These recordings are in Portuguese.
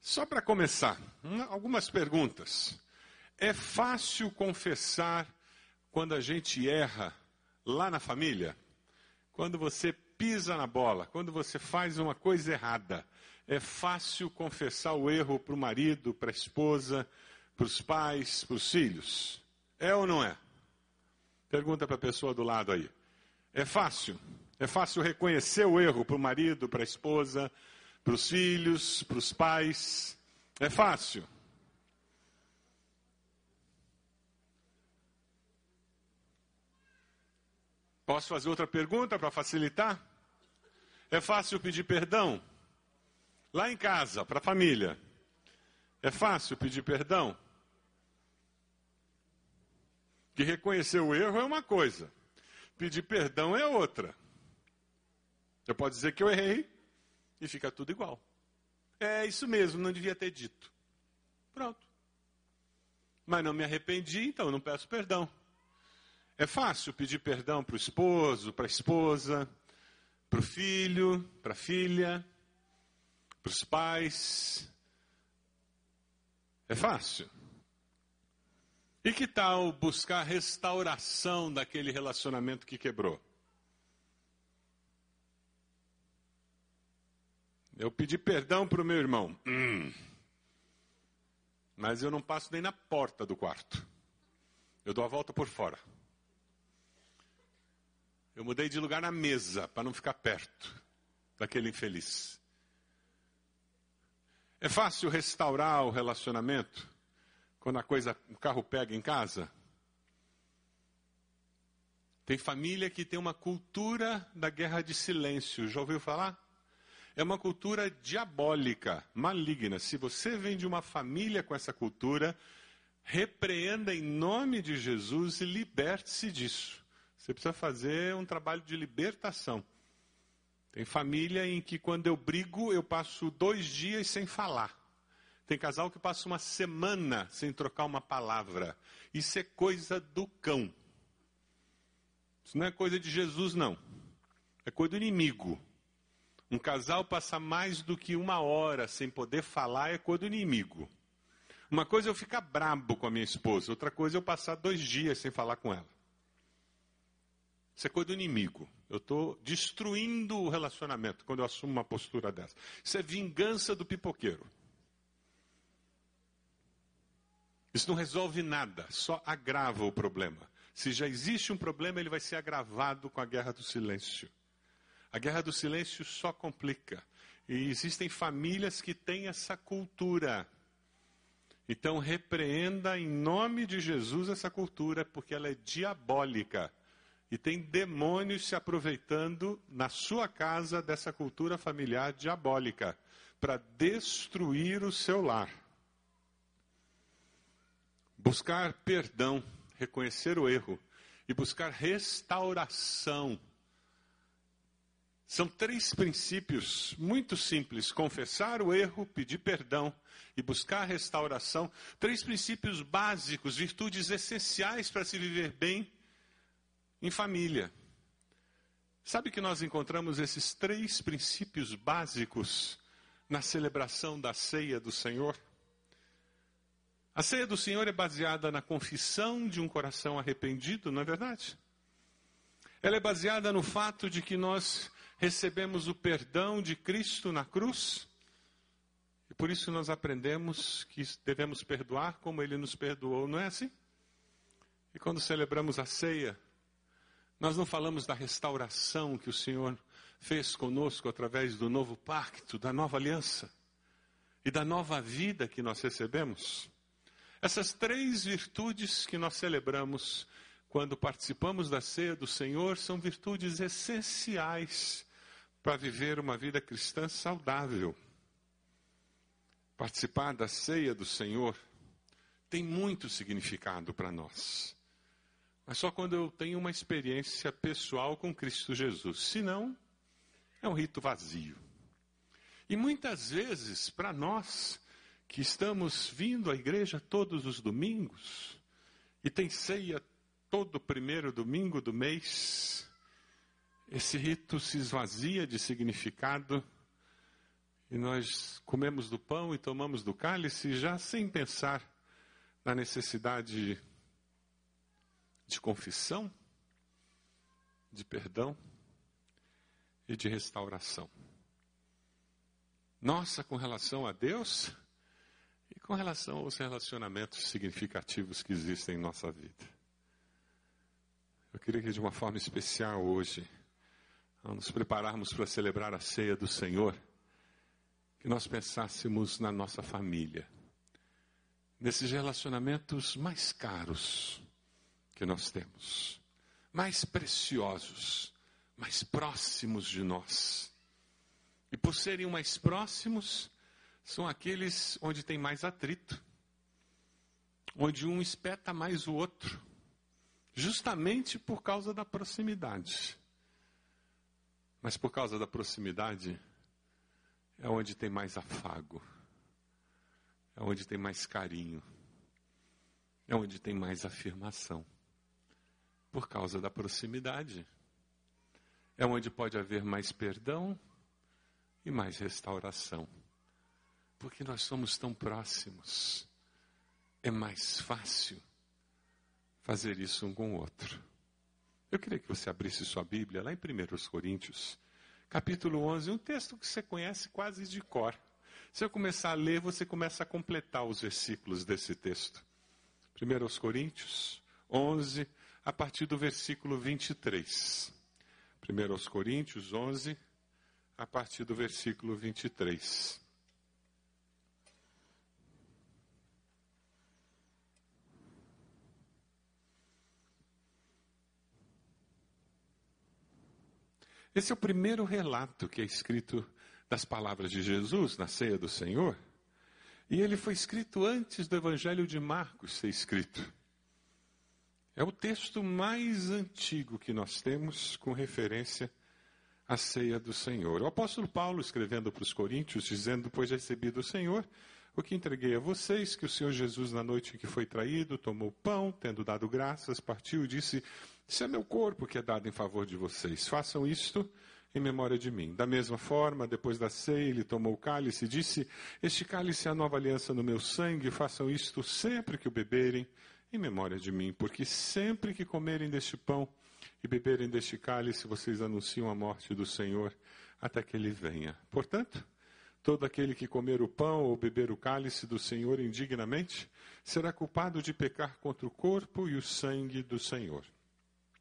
Só para começar, algumas perguntas. É fácil confessar quando a gente erra lá na família? Quando você pisa na bola, quando você faz uma coisa errada, é fácil confessar o erro para o marido, para a esposa, para os pais, para os filhos? É ou não é? Pergunta para a pessoa do lado aí. É fácil? É fácil reconhecer o erro para o marido, para a esposa, para os filhos, para os pais. É fácil. Posso fazer outra pergunta para facilitar? É fácil pedir perdão? Lá em casa, para a família. É fácil pedir perdão? Que reconhecer o erro é uma coisa, pedir perdão é outra. Eu posso dizer que eu errei, e fica tudo igual. É isso mesmo, não devia ter dito. Pronto. Mas não me arrependi, então não peço perdão. É fácil pedir perdão para o esposo, para a esposa, para o filho, para a filha, para os pais. É fácil. E que tal buscar restauração daquele relacionamento que quebrou? Eu pedi perdão para o meu irmão. Hum. Mas eu não passo nem na porta do quarto. Eu dou a volta por fora. Eu mudei de lugar na mesa para não ficar perto daquele infeliz. É fácil restaurar o relacionamento quando a coisa, o carro pega em casa? Tem família que tem uma cultura da guerra de silêncio. Já ouviu falar? É uma cultura diabólica, maligna. Se você vem de uma família com essa cultura, repreenda em nome de Jesus e liberte-se disso. Você precisa fazer um trabalho de libertação. Tem família em que quando eu brigo, eu passo dois dias sem falar. Tem casal que passa uma semana sem trocar uma palavra. Isso é coisa do cão. Isso não é coisa de Jesus, não. É coisa do inimigo. Um casal passar mais do que uma hora sem poder falar é coisa do inimigo. Uma coisa é eu ficar brabo com a minha esposa, outra coisa é eu passar dois dias sem falar com ela. Isso é coisa do inimigo. Eu estou destruindo o relacionamento quando eu assumo uma postura dessa. Isso é vingança do pipoqueiro. Isso não resolve nada, só agrava o problema. Se já existe um problema, ele vai ser agravado com a guerra do silêncio. A guerra do silêncio só complica. E existem famílias que têm essa cultura. Então, repreenda em nome de Jesus essa cultura, porque ela é diabólica. E tem demônios se aproveitando na sua casa dessa cultura familiar diabólica para destruir o seu lar. Buscar perdão, reconhecer o erro e buscar restauração são três princípios muito simples: confessar o erro, pedir perdão e buscar restauração. Três princípios básicos, virtudes essenciais para se viver bem em família. Sabe que nós encontramos esses três princípios básicos na celebração da ceia do Senhor? A ceia do Senhor é baseada na confissão de um coração arrependido, não é verdade? Ela é baseada no fato de que nós recebemos o perdão de Cristo na cruz. E por isso nós aprendemos que devemos perdoar como ele nos perdoou, não é assim? E quando celebramos a ceia, nós não falamos da restauração que o Senhor fez conosco através do novo pacto, da nova aliança e da nova vida que nós recebemos. Essas três virtudes que nós celebramos quando participamos da ceia do Senhor são virtudes essenciais para viver uma vida cristã saudável. Participar da ceia do Senhor tem muito significado para nós. Mas só quando eu tenho uma experiência pessoal com Cristo Jesus. Senão, é um rito vazio. E muitas vezes, para nós que estamos vindo à igreja todos os domingos, e tem ceia todo primeiro domingo do mês, esse rito se esvazia de significado E nós comemos do pão e tomamos do cálice já sem pensar na necessidade de confissão, de perdão e de restauração. Nossa, com relação a Deus e com relação aos relacionamentos significativos que existem em nossa vida. Eu queria que de uma forma especial hoje, ao nos prepararmos para celebrar a ceia do Senhor, que nós pensássemos na nossa família, nesses relacionamentos mais caros que nós temos, mais preciosos, mais próximos de nós. E por serem mais próximos, são aqueles onde tem mais atrito, onde um espeta mais o outro, justamente por causa da proximidade. Mas por causa da proximidade, é onde tem mais afago, é onde tem mais carinho, é onde tem mais afirmação. Por causa da proximidade, é onde pode haver mais perdão e mais restauração. Porque nós somos tão próximos, é mais fácil fazer isso um com o outro. Eu queria que você abrisse sua Bíblia lá em 1 Coríntios capítulo 11, um texto que você conhece quase de cor. Se eu começar a ler, você começa a completar os versículos desse texto. 1 Coríntios 11, a partir do versículo 23. 1 Coríntios 11, a partir do versículo 23. Esse é o primeiro relato que é escrito das palavras de Jesus na ceia do Senhor. E ele foi escrito antes do Evangelho de Marcos ser escrito. É o texto mais antigo que nós temos com referência à ceia do Senhor. O apóstolo Paulo, escrevendo para os Coríntios, dizendo: Pois recebi do Senhor o que entreguei a vocês, que o Senhor Jesus, na noite em que foi traído, tomou pão, tendo dado graças, partiu e disse: Isso é meu corpo que é dado em favor de vocês. Façam isto em memória de mim. Da mesma forma, depois da ceia, ele tomou o cálice e disse: Este cálice é a nova aliança no meu sangue, façam isto sempre que o beberem, em memória de mim, porque sempre que comerem deste pão e beberem deste cálice, vocês anunciam a morte do Senhor até que ele venha. Portanto, Todo aquele que comer o pão ou beber o cálice do Senhor indignamente será culpado de pecar contra o corpo e o sangue do Senhor.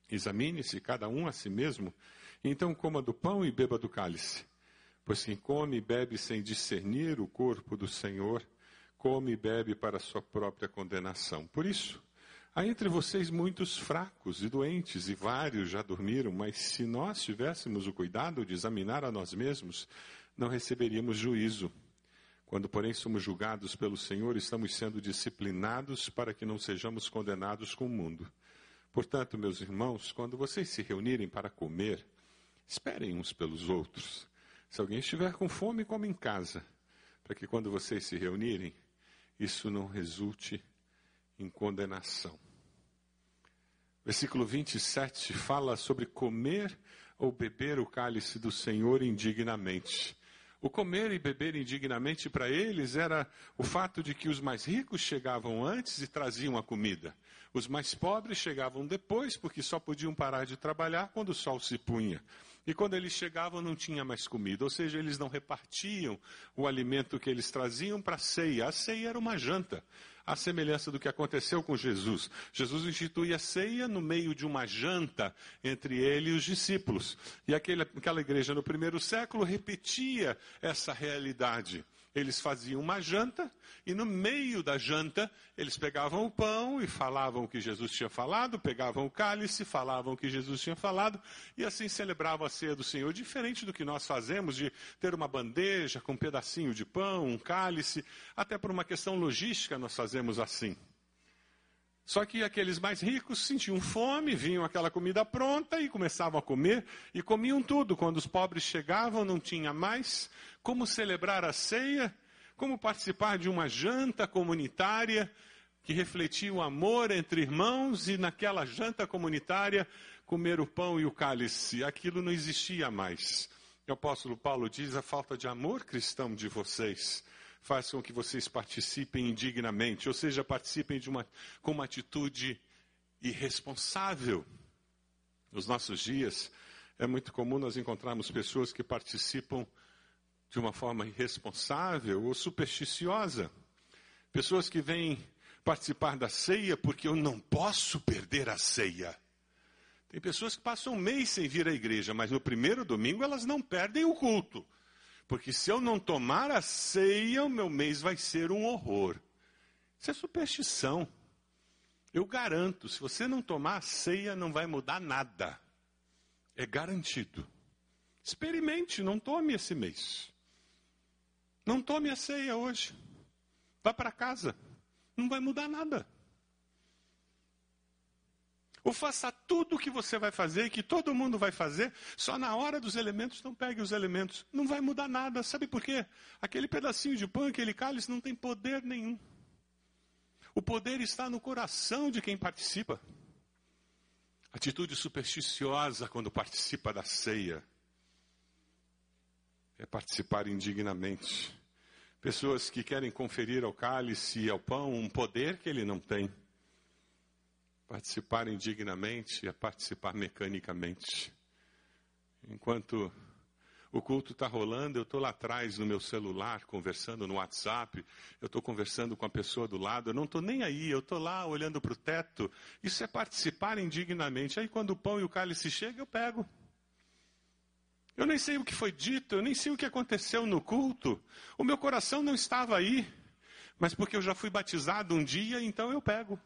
Examine-se cada um a si mesmo, então coma do pão e beba do cálice. Pois quem come e bebe sem discernir o corpo do Senhor, come e bebe para sua própria condenação. Por isso, há entre vocês muitos fracos e doentes, e vários já dormiram, mas se nós tivéssemos o cuidado de examinar a nós mesmos, não receberíamos juízo. Quando, porém, somos julgados pelo Senhor, estamos sendo disciplinados para que não sejamos condenados com o mundo. Portanto, meus irmãos, quando vocês se reunirem para comer, esperem uns pelos outros. Se alguém estiver com fome, come em casa, para que quando vocês se reunirem, isso não resulte em condenação. Versículo 27 fala sobre comer ou beber o cálice do Senhor indignamente. O comer e beber indignamente para eles era o fato de que os mais ricos chegavam antes e traziam a comida. Os mais pobres chegavam depois, porque só podiam parar de trabalhar quando o sol se punha. E quando eles chegavam, não tinha mais comida. Ou seja, eles não repartiam o alimento que eles traziam para a ceia. A ceia era uma janta a semelhança do que aconteceu com Jesus. Jesus institui a ceia no meio de uma janta entre ele e os discípulos. E aquela igreja no primeiro século repetia essa realidade. Eles faziam uma janta e no meio da janta eles pegavam o pão e falavam o que Jesus tinha falado, pegavam o cálice, falavam o que Jesus tinha falado e assim celebravam a ceia do Senhor, diferente do que nós fazemos de ter uma bandeja com um pedacinho de pão, um cálice, até por uma questão logística nós fazemos assim. Só que aqueles mais ricos sentiam fome, vinham aquela comida pronta e começavam a comer e comiam tudo. Quando os pobres chegavam, não tinha mais como celebrar a ceia, como participar de uma janta comunitária que refletia o amor entre irmãos e naquela janta comunitária comer o pão e o cálice. Aquilo não existia mais. O apóstolo Paulo diz: a falta de amor cristão de vocês faz com que vocês participem indignamente, ou seja, participem uma, com uma atitude irresponsável. Nos nossos dias, é muito comum nós encontrarmos pessoas que participam de uma forma irresponsável ou supersticiosa. Pessoas que vêm participar da ceia porque eu não posso perder a ceia. Tem pessoas que passam um mês sem vir à igreja, mas no primeiro domingo elas não perdem o culto. Porque se eu não tomar a ceia, o meu mês vai ser um horror. Isso é superstição. Eu garanto, se você não tomar a ceia, não vai mudar nada. É garantido. Experimente, não tome esse mês. Não tome a ceia hoje. Vá para casa. Não vai mudar nada. Ou faça tudo o que você vai fazer e que todo mundo vai fazer, só na hora dos elementos, não pegue os elementos. Não vai mudar nada. Sabe por quê? Aquele pedacinho de pão, aquele cálice não tem poder nenhum. O poder está no coração de quem participa. Atitude supersticiosa quando participa da ceia é participar indignamente. Pessoas que querem conferir ao cálice e ao pão um poder que ele não tem. Participar indignamente é participar mecanicamente. Enquanto o culto está rolando, eu estou lá atrás no meu celular, conversando no WhatsApp, eu estou conversando com a pessoa do lado, eu não estou nem aí, eu estou lá olhando para o teto. Isso é participar indignamente. Aí quando o pão e o cálice chegam, eu pego. Eu nem sei o que foi dito, eu nem sei o que aconteceu no culto. O meu coração não estava aí, mas porque eu já fui batizado um dia, então eu pego.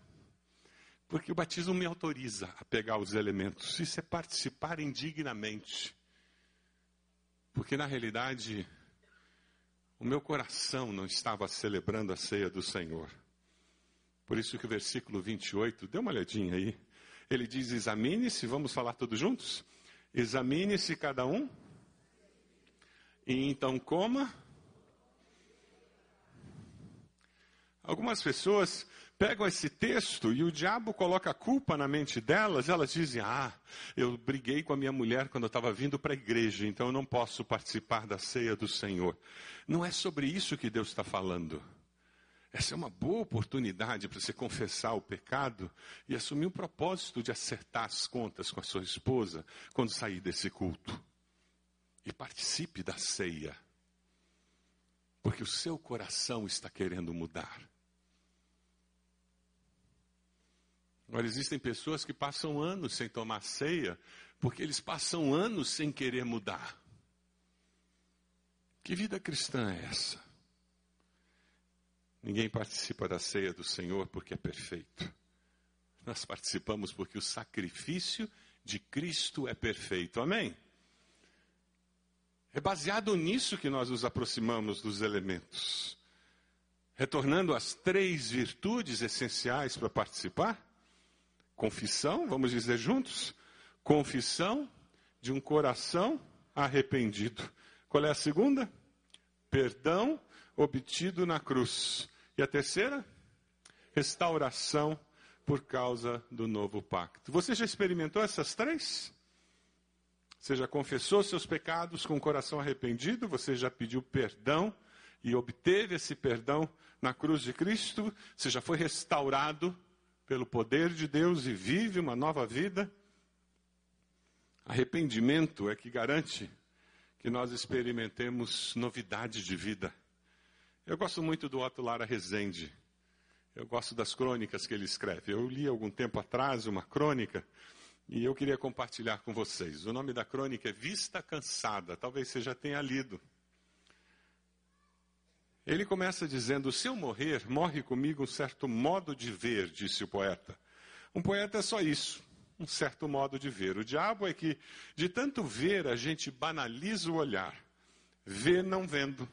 Porque o batismo me autoriza a pegar os elementos. Isso é participar indignamente. Porque na realidade, o meu coração não estava celebrando a ceia do Senhor. Por isso que o versículo 28, dê uma olhadinha aí. Ele diz: examine-se, vamos falar todos juntos? Examine-se cada um, e então coma. Algumas pessoas pegam esse texto e o diabo coloca a culpa na mente delas, elas dizem: Ah, eu briguei com a minha mulher quando eu estava vindo para a igreja, então eu não posso participar da ceia do Senhor. Não é sobre isso que Deus está falando. Essa é uma boa oportunidade para você confessar o pecado e assumir o propósito de acertar as contas com a sua esposa quando sair desse culto. E participe da ceia, porque o seu coração está querendo mudar. Agora, existem pessoas que passam anos sem tomar ceia, porque eles passam anos sem querer mudar. Que vida cristã é essa? Ninguém participa da ceia do Senhor porque é perfeito. Nós participamos porque o sacrifício de Cristo é perfeito. Amém? É baseado nisso que nós nos aproximamos dos elementos. Retornando às três virtudes essenciais para participar: Confissão, vamos dizer juntos? Confissão de um coração arrependido. Qual é a segunda? Perdão obtido na cruz. E a terceira? Restauração por causa do novo pacto. Você já experimentou essas três? Você já confessou seus pecados com o coração arrependido? Você já pediu perdão e obteve esse perdão na cruz de Cristo? Você já foi restaurado pelo poder de Deus e vive uma nova vida. Arrependimento é que garante que nós experimentemos novidade de vida. Eu gosto muito do Otto Lara Rezende. Eu gosto das crônicas que ele escreve. Eu li algum tempo atrás uma crônica e eu queria compartilhar com vocês. O nome da crônica é Vista Cansada. Talvez você já tenha lido. Ele começa dizendo: Se eu morrer, morre comigo um certo modo de ver, disse o poeta. Um poeta é só isso, um certo modo de ver. O diabo é que, de tanto ver, a gente banaliza o olhar. Vê não vendo.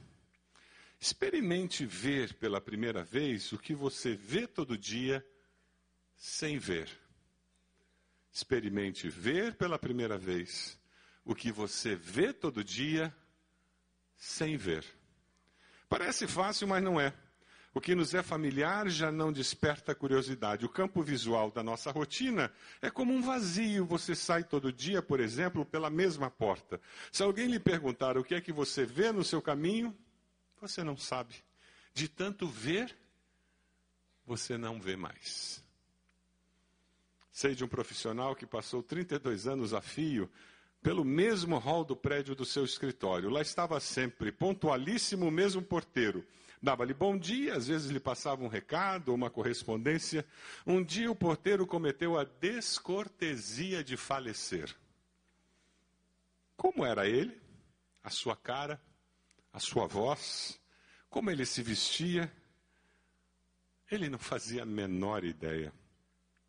Experimente ver pela primeira vez o que você vê todo dia sem ver. Experimente ver pela primeira vez o que você vê todo dia sem ver. Parece fácil, mas não é. O que nos é familiar já não desperta curiosidade. O campo visual da nossa rotina é como um vazio. Você sai todo dia, por exemplo, pela mesma porta. Se alguém lhe perguntar o que é que você vê no seu caminho, você não sabe. De tanto ver, você não vê mais. Sei de um profissional que passou 32 anos a fio pelo mesmo hall do prédio do seu escritório. Lá estava sempre, pontualíssimo, o mesmo porteiro. Dava-lhe bom dia, às vezes lhe passava um recado ou uma correspondência. Um dia o porteiro cometeu a descortesia de falecer. Como era ele? A sua cara? A sua voz? Como ele se vestia? Ele não fazia a menor ideia.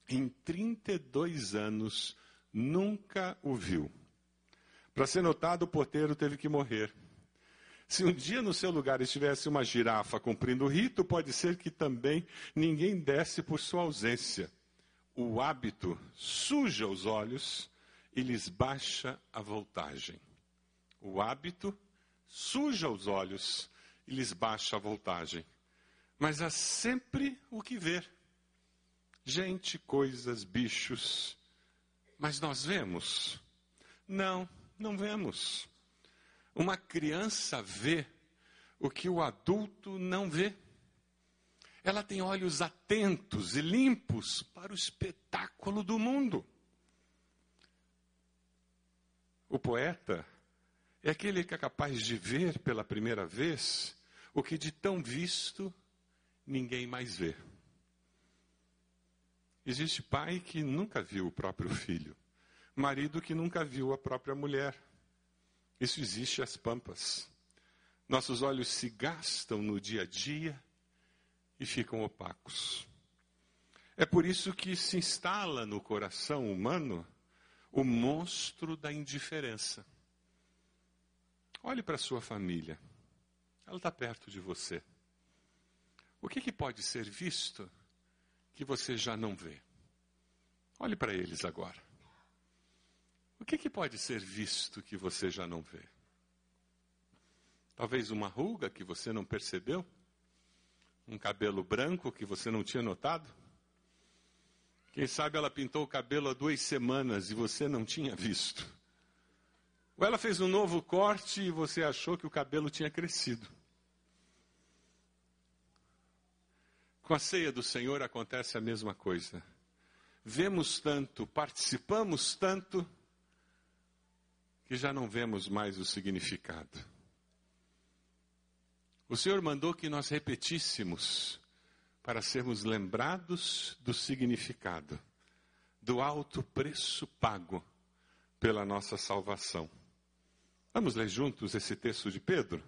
Em 32 anos, nunca o viu. Para ser notado, o porteiro teve que morrer. Se um dia no seu lugar estivesse uma girafa cumprindo o rito, pode ser que também ninguém desse por sua ausência. O hábito suja os olhos e lhes baixa a voltagem. O hábito suja os olhos e lhes baixa a voltagem. Mas há sempre o que ver. Gente, coisas, bichos. Mas nós vemos? Não, não vemos. Uma criança vê o que o adulto não vê. Ela tem olhos atentos e limpos para o espetáculo do mundo. O poeta é aquele que é capaz de ver pela primeira vez o que de tão visto ninguém mais vê. Existe pai que nunca viu o próprio filho, marido que nunca viu a própria mulher isso existe às pampas. Nossos olhos se gastam no dia a dia e ficam opacos. É por isso que se instala no coração humano o monstro da indiferença. Olhe para sua família. Ela está perto de você. O que, que pode ser visto que você já não vê? Olhe para eles agora. O que, que pode ser visto que você já não vê? Talvez uma ruga que você não percebeu? Um cabelo branco que você não tinha notado? Quem sabe ela pintou o cabelo há duas semanas e você não tinha visto? Ou ela fez um novo corte e você achou que o cabelo tinha crescido? Com a ceia do Senhor acontece a mesma coisa. Vemos tanto, participamos tanto, que já não vemos mais o significado. O Senhor mandou que nós repetíssemos para sermos lembrados do significado, do alto preço pago pela nossa salvação. Vamos ler juntos esse texto de Pedro?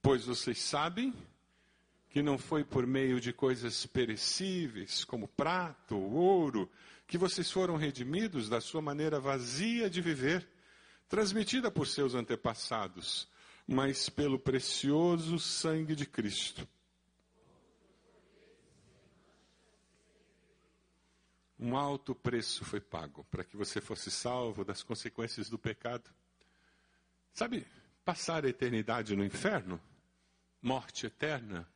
Pois vocês sabem que não foi por meio de coisas perecíveis, como prato ou ouro, que vocês foram redimidos da sua maneira vazia de viver transmitida por seus antepassados, mas pelo precioso sangue de Cristo. Um alto preço foi pago para que você fosse salvo das consequências do pecado. Sabe, passar a eternidade no inferno, morte eterna,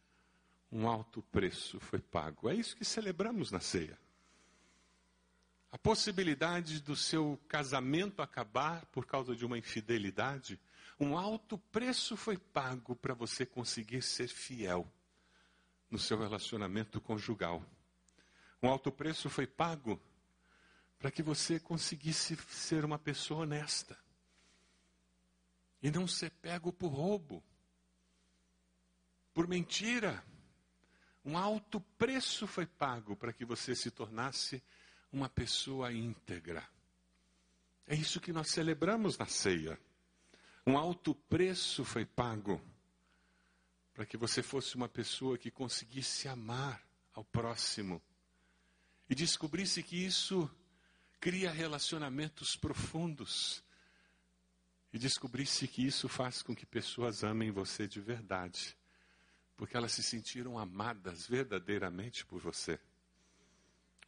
um alto preço foi pago. É isso que celebramos na ceia a possibilidade do seu casamento acabar por causa de uma infidelidade, um alto preço foi pago para você conseguir ser fiel no seu relacionamento conjugal. Um alto preço foi pago para que você conseguisse ser uma pessoa honesta e não ser pego por roubo, por mentira. Um alto preço foi pago para que você se tornasse uma pessoa íntegra. É isso que nós celebramos na ceia. Um alto preço foi pago para que você fosse uma pessoa que conseguisse amar ao próximo e descobrisse que isso cria relacionamentos profundos e descobrisse que isso faz com que pessoas amem você de verdade, porque elas se sentiram amadas verdadeiramente por você.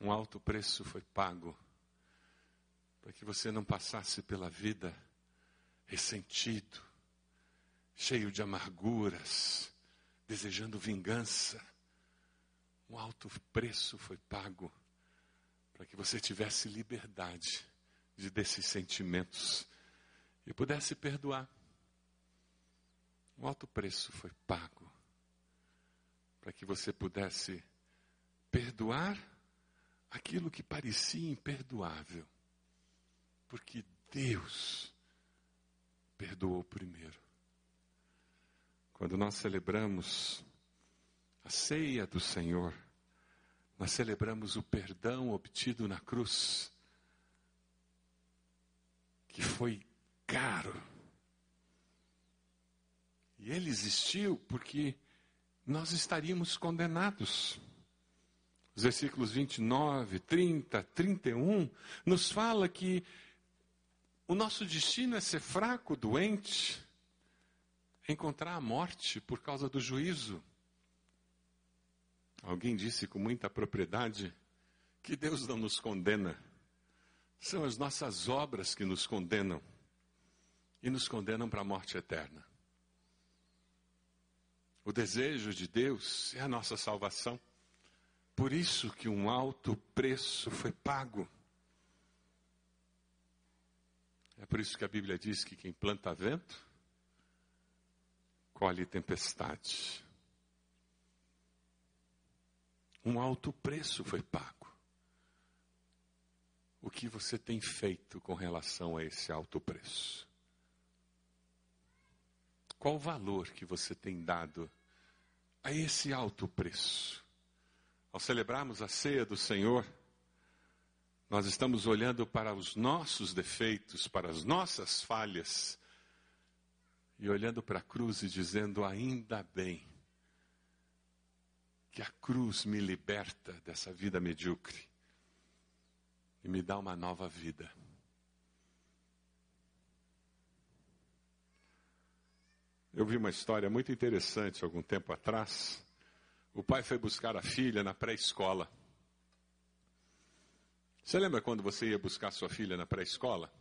Um alto preço foi pago para que você não passasse pela vida ressentido, cheio de amarguras, desejando vingança, Um alto preço foi pago para que você tivesse liberdade de desses sentimentos e pudesse perdoar. Um alto preço foi pago para que você pudesse perdoar aquilo que parecia imperdoável, porque Deus perdoou primeiro. Quando nós celebramos a ceia do Senhor, nós celebramos o perdão obtido na cruz, que foi caro. E ele existiu porque nós estaríamos condenados. Os versículos 29, 30, 31 nos fala que o nosso destino é ser fraco, doente, encontrar a morte por causa do juízo. Alguém disse com muita propriedade que Deus não nos condena, são as nossas obras que nos condenam e nos condenam para a morte eterna. O desejo de Deus é a nossa salvação. Por isso que um alto preço foi pago. É por isso que a Bíblia diz que quem planta vento, colhe tempestade. Um alto preço foi pago. O que você tem feito com relação a esse alto preço? Qual o valor que você tem dado a esse alto preço? Ao celebrarmos a ceia do Senhor, nós estamos olhando para os nossos defeitos, para as nossas falhas, e olhando para a cruz e dizendo: ainda bem que a cruz me liberta dessa vida medíocre e me dá uma nova vida. Eu vi uma história muito interessante algum tempo atrás. O pai foi buscar a filha na pré-escola. Você lembra quando você ia buscar sua filha na pré-escola?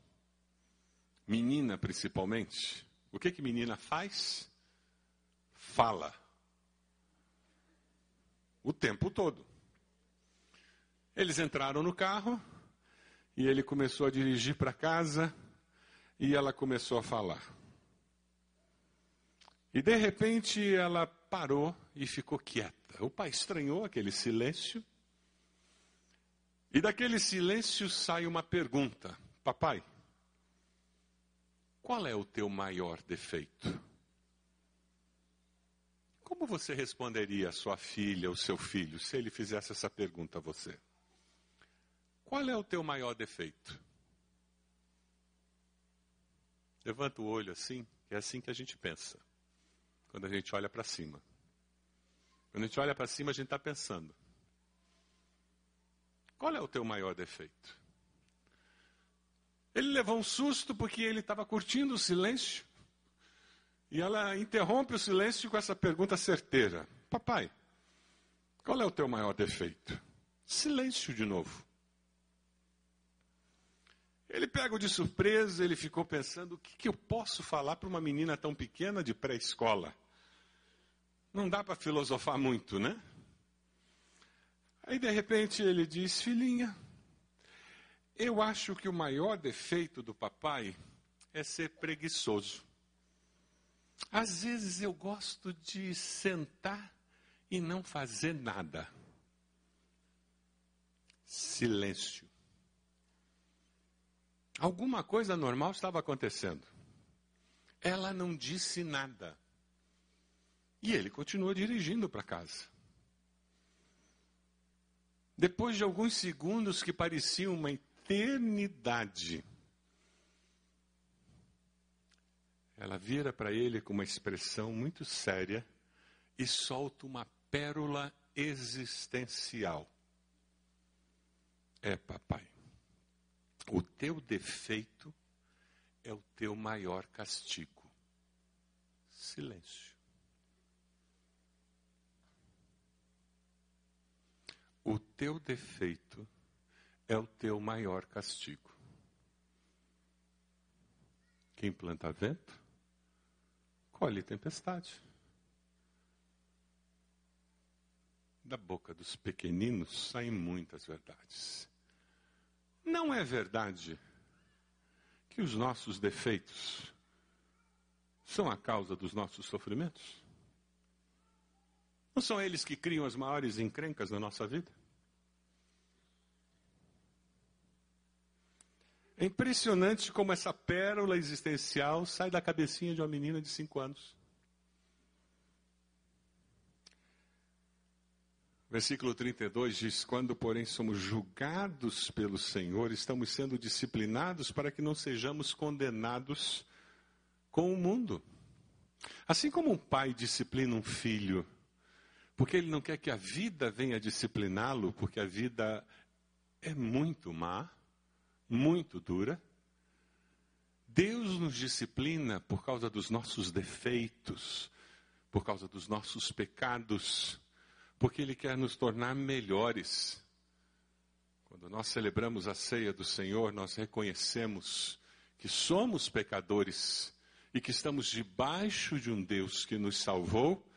Menina, principalmente. O que que menina faz? Fala. O tempo todo. Eles entraram no carro e ele começou a dirigir para casa e ela começou a falar. E de repente ela parou e ficou quieta. O pai estranhou aquele silêncio. E daquele silêncio sai uma pergunta: Papai, qual é o teu maior defeito? Como você responderia a sua filha ou seu filho se ele fizesse essa pergunta a você? Qual é o teu maior defeito? Levanta o olho assim, é assim que a gente pensa quando a gente olha para cima. Quando a gente olha para cima, a gente está pensando: qual é o teu maior defeito? Ele levou um susto porque ele estava curtindo o silêncio. E ela interrompe o silêncio com essa pergunta certeira: Papai, qual é o teu maior defeito? Silêncio de novo. Ele pega de surpresa, ele ficou pensando: o que, que eu posso falar para uma menina tão pequena de pré-escola? Não dá para filosofar muito, né? Aí de repente ele diz: Filhinha, eu acho que o maior defeito do papai é ser preguiçoso. Às vezes eu gosto de sentar e não fazer nada. Silêncio. Alguma coisa normal estava acontecendo. Ela não disse nada. E ele continua dirigindo para casa. Depois de alguns segundos que pareciam uma eternidade, ela vira para ele com uma expressão muito séria e solta uma pérola existencial. É, papai, o teu defeito é o teu maior castigo. Silêncio. O teu defeito é o teu maior castigo. Quem planta vento, colhe tempestade. da boca dos pequeninos saem muitas verdades. Não é verdade que os nossos defeitos são a causa dos nossos sofrimentos? Não são eles que criam as maiores encrencas na nossa vida? É impressionante como essa pérola existencial sai da cabecinha de uma menina de cinco anos. Versículo 32 diz: Quando, porém, somos julgados pelo Senhor, estamos sendo disciplinados para que não sejamos condenados com o mundo. Assim como um pai disciplina um filho, porque ele não quer que a vida venha discipliná-lo, porque a vida é muito má, muito dura. Deus nos disciplina por causa dos nossos defeitos, por causa dos nossos pecados porque Ele quer nos tornar melhores. Quando nós celebramos a ceia do Senhor, nós reconhecemos que somos pecadores e que estamos debaixo de um Deus que nos salvou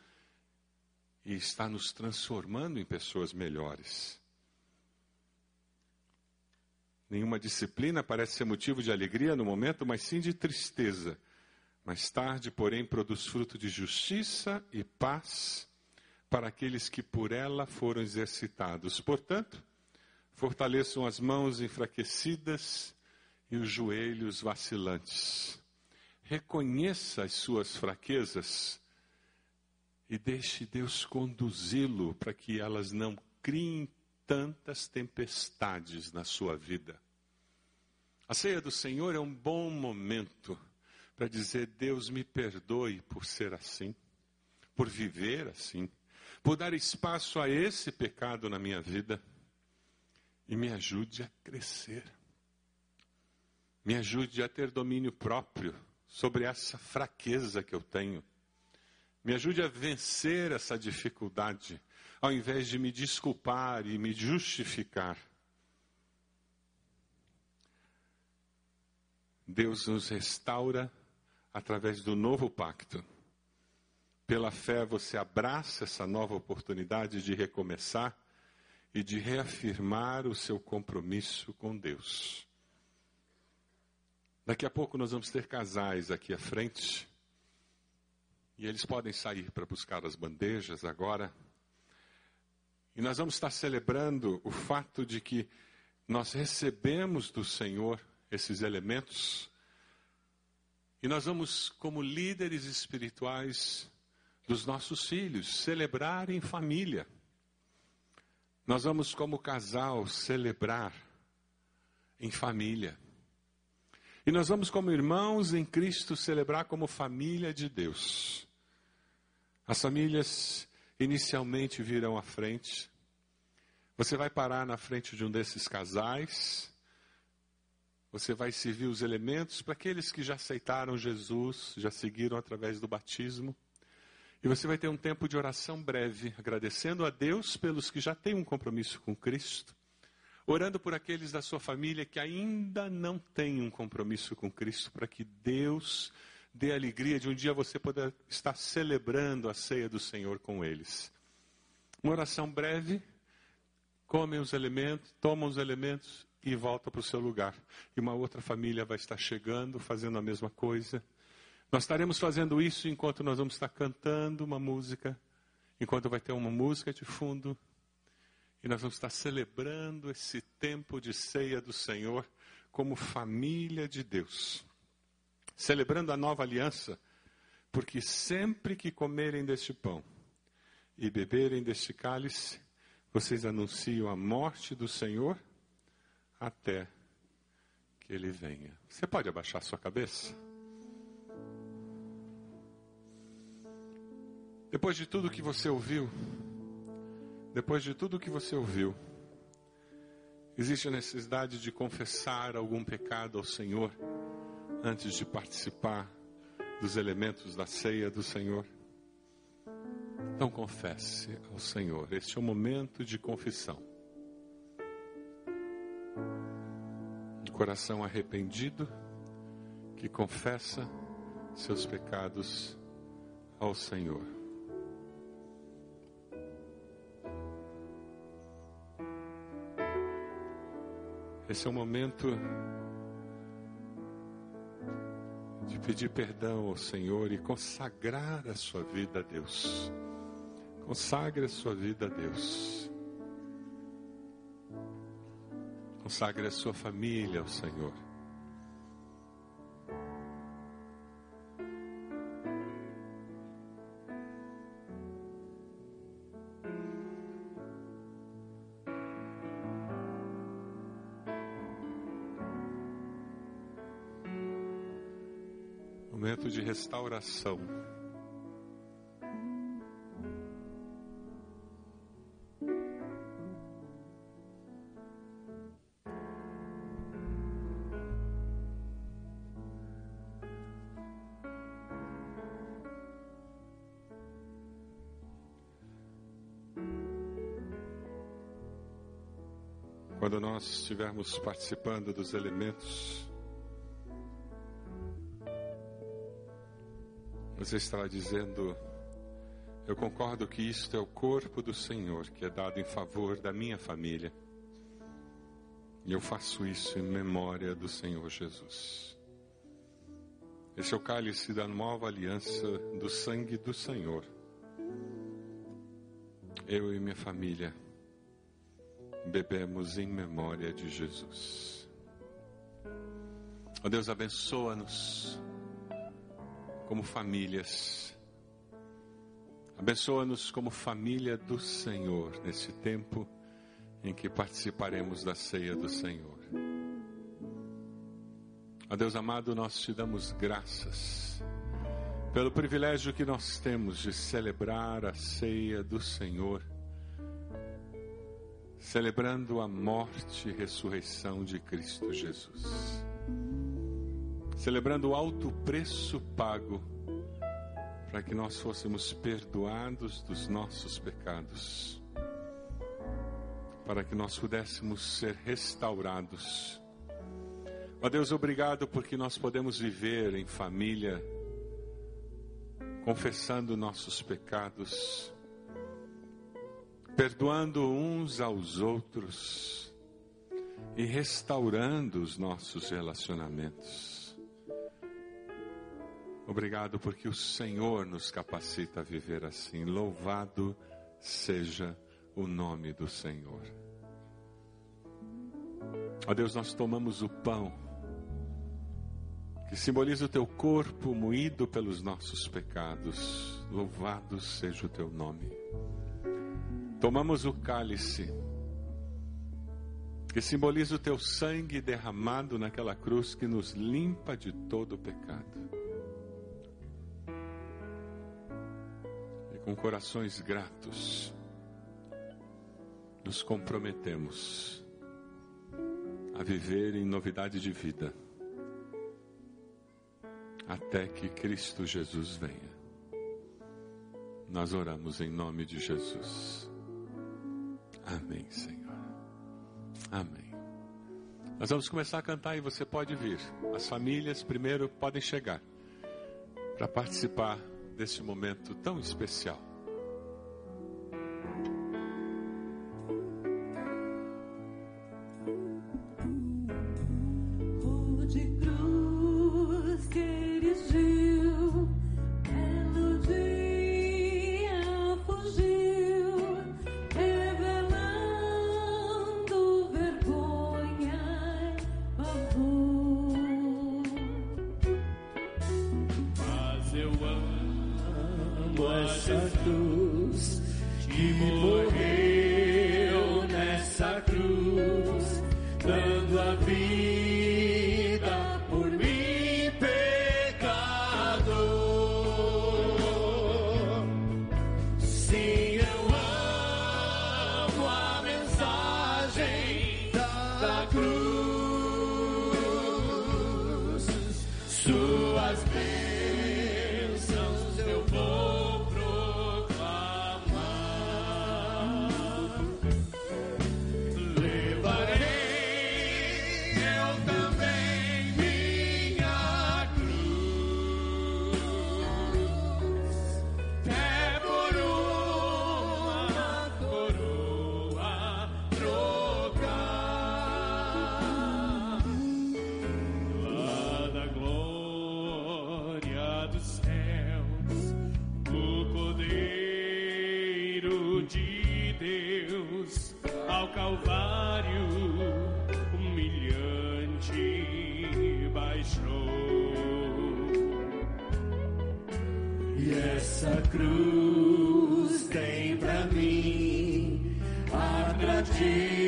e está nos transformando em pessoas melhores. Nenhuma disciplina parece ser motivo de alegria no momento, mas sim de tristeza. Mais tarde, porém, produz fruto de justiça e paz para aqueles que por ela foram exercitados. Portanto, fortaleçam as mãos enfraquecidas e os joelhos vacilantes. Reconheça as suas fraquezas e deixe Deus conduzi-lo para que elas não criem tantas tempestades na sua vida. A ceia do Senhor é um bom momento para dizer: Deus me perdoe por ser assim, por viver assim por dar espaço a esse pecado na minha vida e me ajude a crescer. Me ajude a ter domínio próprio sobre essa fraqueza que eu tenho. Me ajude a vencer essa dificuldade, ao invés de me desculpar e me justificar. Deus nos restaura através do novo pacto. Pela fé, você abraça essa nova oportunidade de recomeçar e de reafirmar o seu compromisso com Deus. Daqui a pouco nós vamos ter casais aqui à frente. E eles podem sair para buscar as bandejas agora. E nós vamos estar celebrando o fato de que nós recebemos do Senhor esses elementos. E nós vamos, como líderes espirituais, dos nossos filhos, celebrar em família. Nós vamos, como casal, celebrar em família. E nós vamos, como irmãos em Cristo, celebrar como família de Deus. As famílias inicialmente virão à frente. Você vai parar na frente de um desses casais. Você vai servir os elementos para aqueles que já aceitaram Jesus, já seguiram através do batismo. E você vai ter um tempo de oração breve, agradecendo a Deus pelos que já têm um compromisso com Cristo, orando por aqueles da sua família que ainda não têm um compromisso com Cristo, para que Deus dê alegria de um dia você poder estar celebrando a ceia do Senhor com eles. Uma oração breve, comem os elementos, tomam os elementos e volta para o seu lugar. E uma outra família vai estar chegando, fazendo a mesma coisa. Nós estaremos fazendo isso enquanto nós vamos estar cantando uma música, enquanto vai ter uma música de fundo, e nós vamos estar celebrando esse tempo de ceia do Senhor como família de Deus. Celebrando a nova aliança, porque sempre que comerem deste pão e beberem deste cálice, vocês anunciam a morte do Senhor até que ele venha. Você pode abaixar sua cabeça? Depois de tudo que você ouviu, depois de tudo que você ouviu, existe a necessidade de confessar algum pecado ao Senhor antes de participar dos elementos da ceia do Senhor? Então confesse ao Senhor. Este é o momento de confissão. Um coração arrependido que confessa seus pecados ao Senhor. Esse é o momento de pedir perdão ao Senhor e consagrar a sua vida a Deus. Consagre a sua vida a Deus. Consagre a sua família ao Senhor. Restauração. Quando nós estivermos participando dos elementos, você estará dizendo: Eu concordo que isto é o corpo do Senhor que é dado em favor da minha família. E eu faço isso em memória do Senhor Jesus. Esse é o cálice da nova aliança do sangue do Senhor. Eu e minha família bebemos em memória de Jesus. Oh Deus, abençoa-nos como famílias. Abençoa-nos como família do Senhor nesse tempo em que participaremos da ceia do Senhor. Ó Deus amado, nós te damos graças pelo privilégio que nós temos de celebrar a ceia do Senhor celebrando a morte e ressurreição de Cristo Jesus. Celebrando o alto preço pago para que nós fôssemos perdoados dos nossos pecados, para que nós pudéssemos ser restaurados. Ó Deus, obrigado porque nós podemos viver em família, confessando nossos pecados perdoando uns aos outros e restaurando os nossos relacionamentos. Obrigado porque o Senhor nos capacita a viver assim. Louvado seja o nome do Senhor. Ó Deus, nós tomamos o pão que simboliza o teu corpo moído pelos nossos pecados. Louvado seja o teu nome. Tomamos o cálice, que simboliza o teu sangue derramado naquela cruz que nos limpa de todo o pecado. Com corações gratos, nos comprometemos a viver em novidade de vida, até que Cristo Jesus venha. Nós oramos em nome de Jesus. Amém, Senhor. Amém. Nós vamos começar a cantar e você pode vir. As famílias primeiro podem chegar para participar desse momento tão especial. satu cruz, ao Calvário humilhante baixou. E essa cruz tem pra mim a gratidão.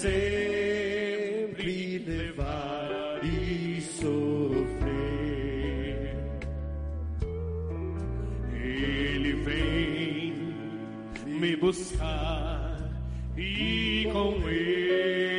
sempre levar e sofrer. Ele vem me buscar e com ele.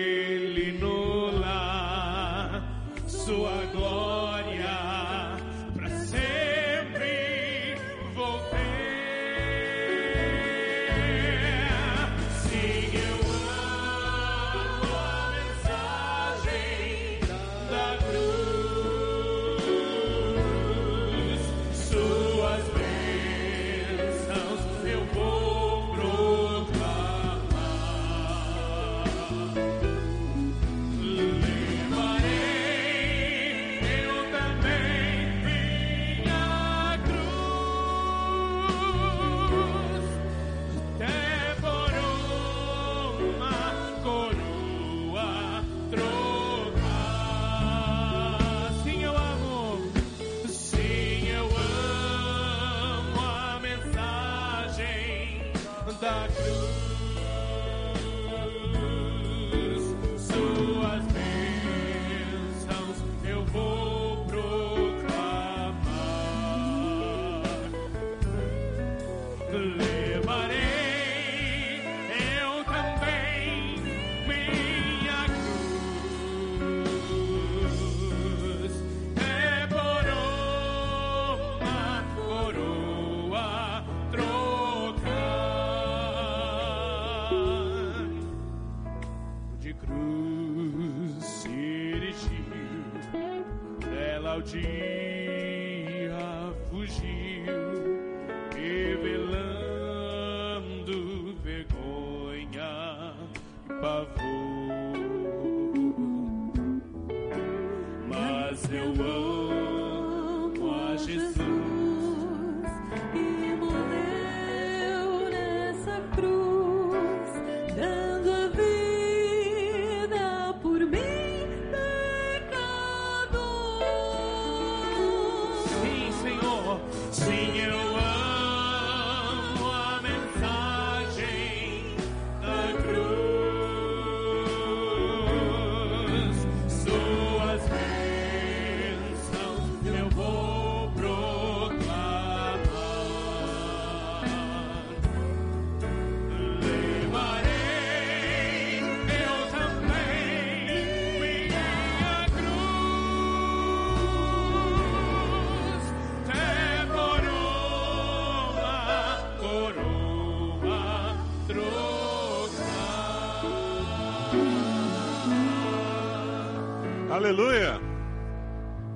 Aleluia!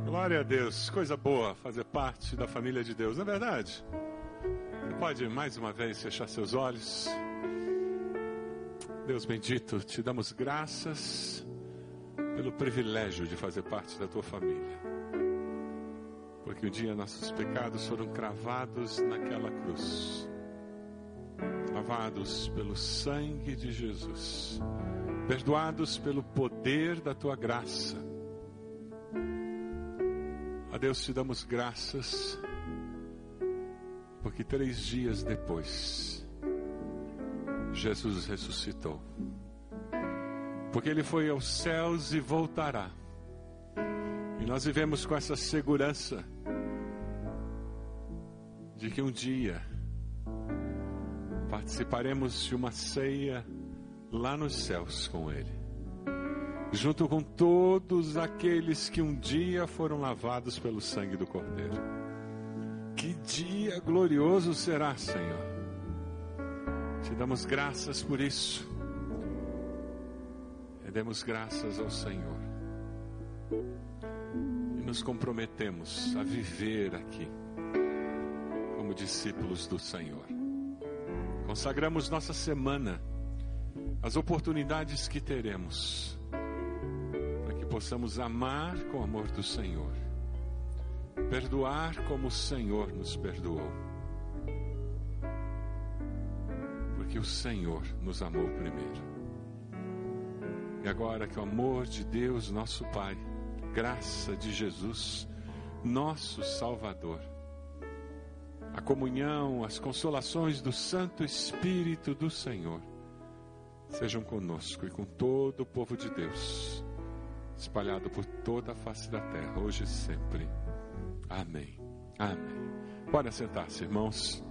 Glória a Deus, coisa boa fazer parte da família de Deus, não é verdade? Você pode mais uma vez fechar seus olhos. Deus bendito, te damos graças pelo privilégio de fazer parte da tua família. Porque um dia nossos pecados foram cravados naquela cruz, lavados pelo sangue de Jesus perdoados pelo poder da tua graça. A Deus te damos graças, porque três dias depois, Jesus ressuscitou. Porque ele foi aos céus e voltará. E nós vivemos com essa segurança de que um dia participaremos de uma ceia lá nos céus com Ele, junto com todos aqueles que um dia foram lavados pelo sangue do Cordeiro. Que dia glorioso será, Senhor. Te damos graças por isso. E demos graças ao Senhor. E nos comprometemos a viver aqui como discípulos do Senhor. Consagramos nossa semana, as oportunidades que teremos, para que possamos amar com o amor do Senhor, perdoar como o Senhor nos perdoou, porque o Senhor nos amou primeiro. E agora que o amor de Deus, nosso Pai, graça de Jesus, nosso Salvador, a comunhão, as consolações do Santo Espírito do Senhor sejam conosco e com todo o povo de Deus, espalhado por toda a face da terra, hoje e sempre. Amém. Amém. Podem sentar-se, irmãos.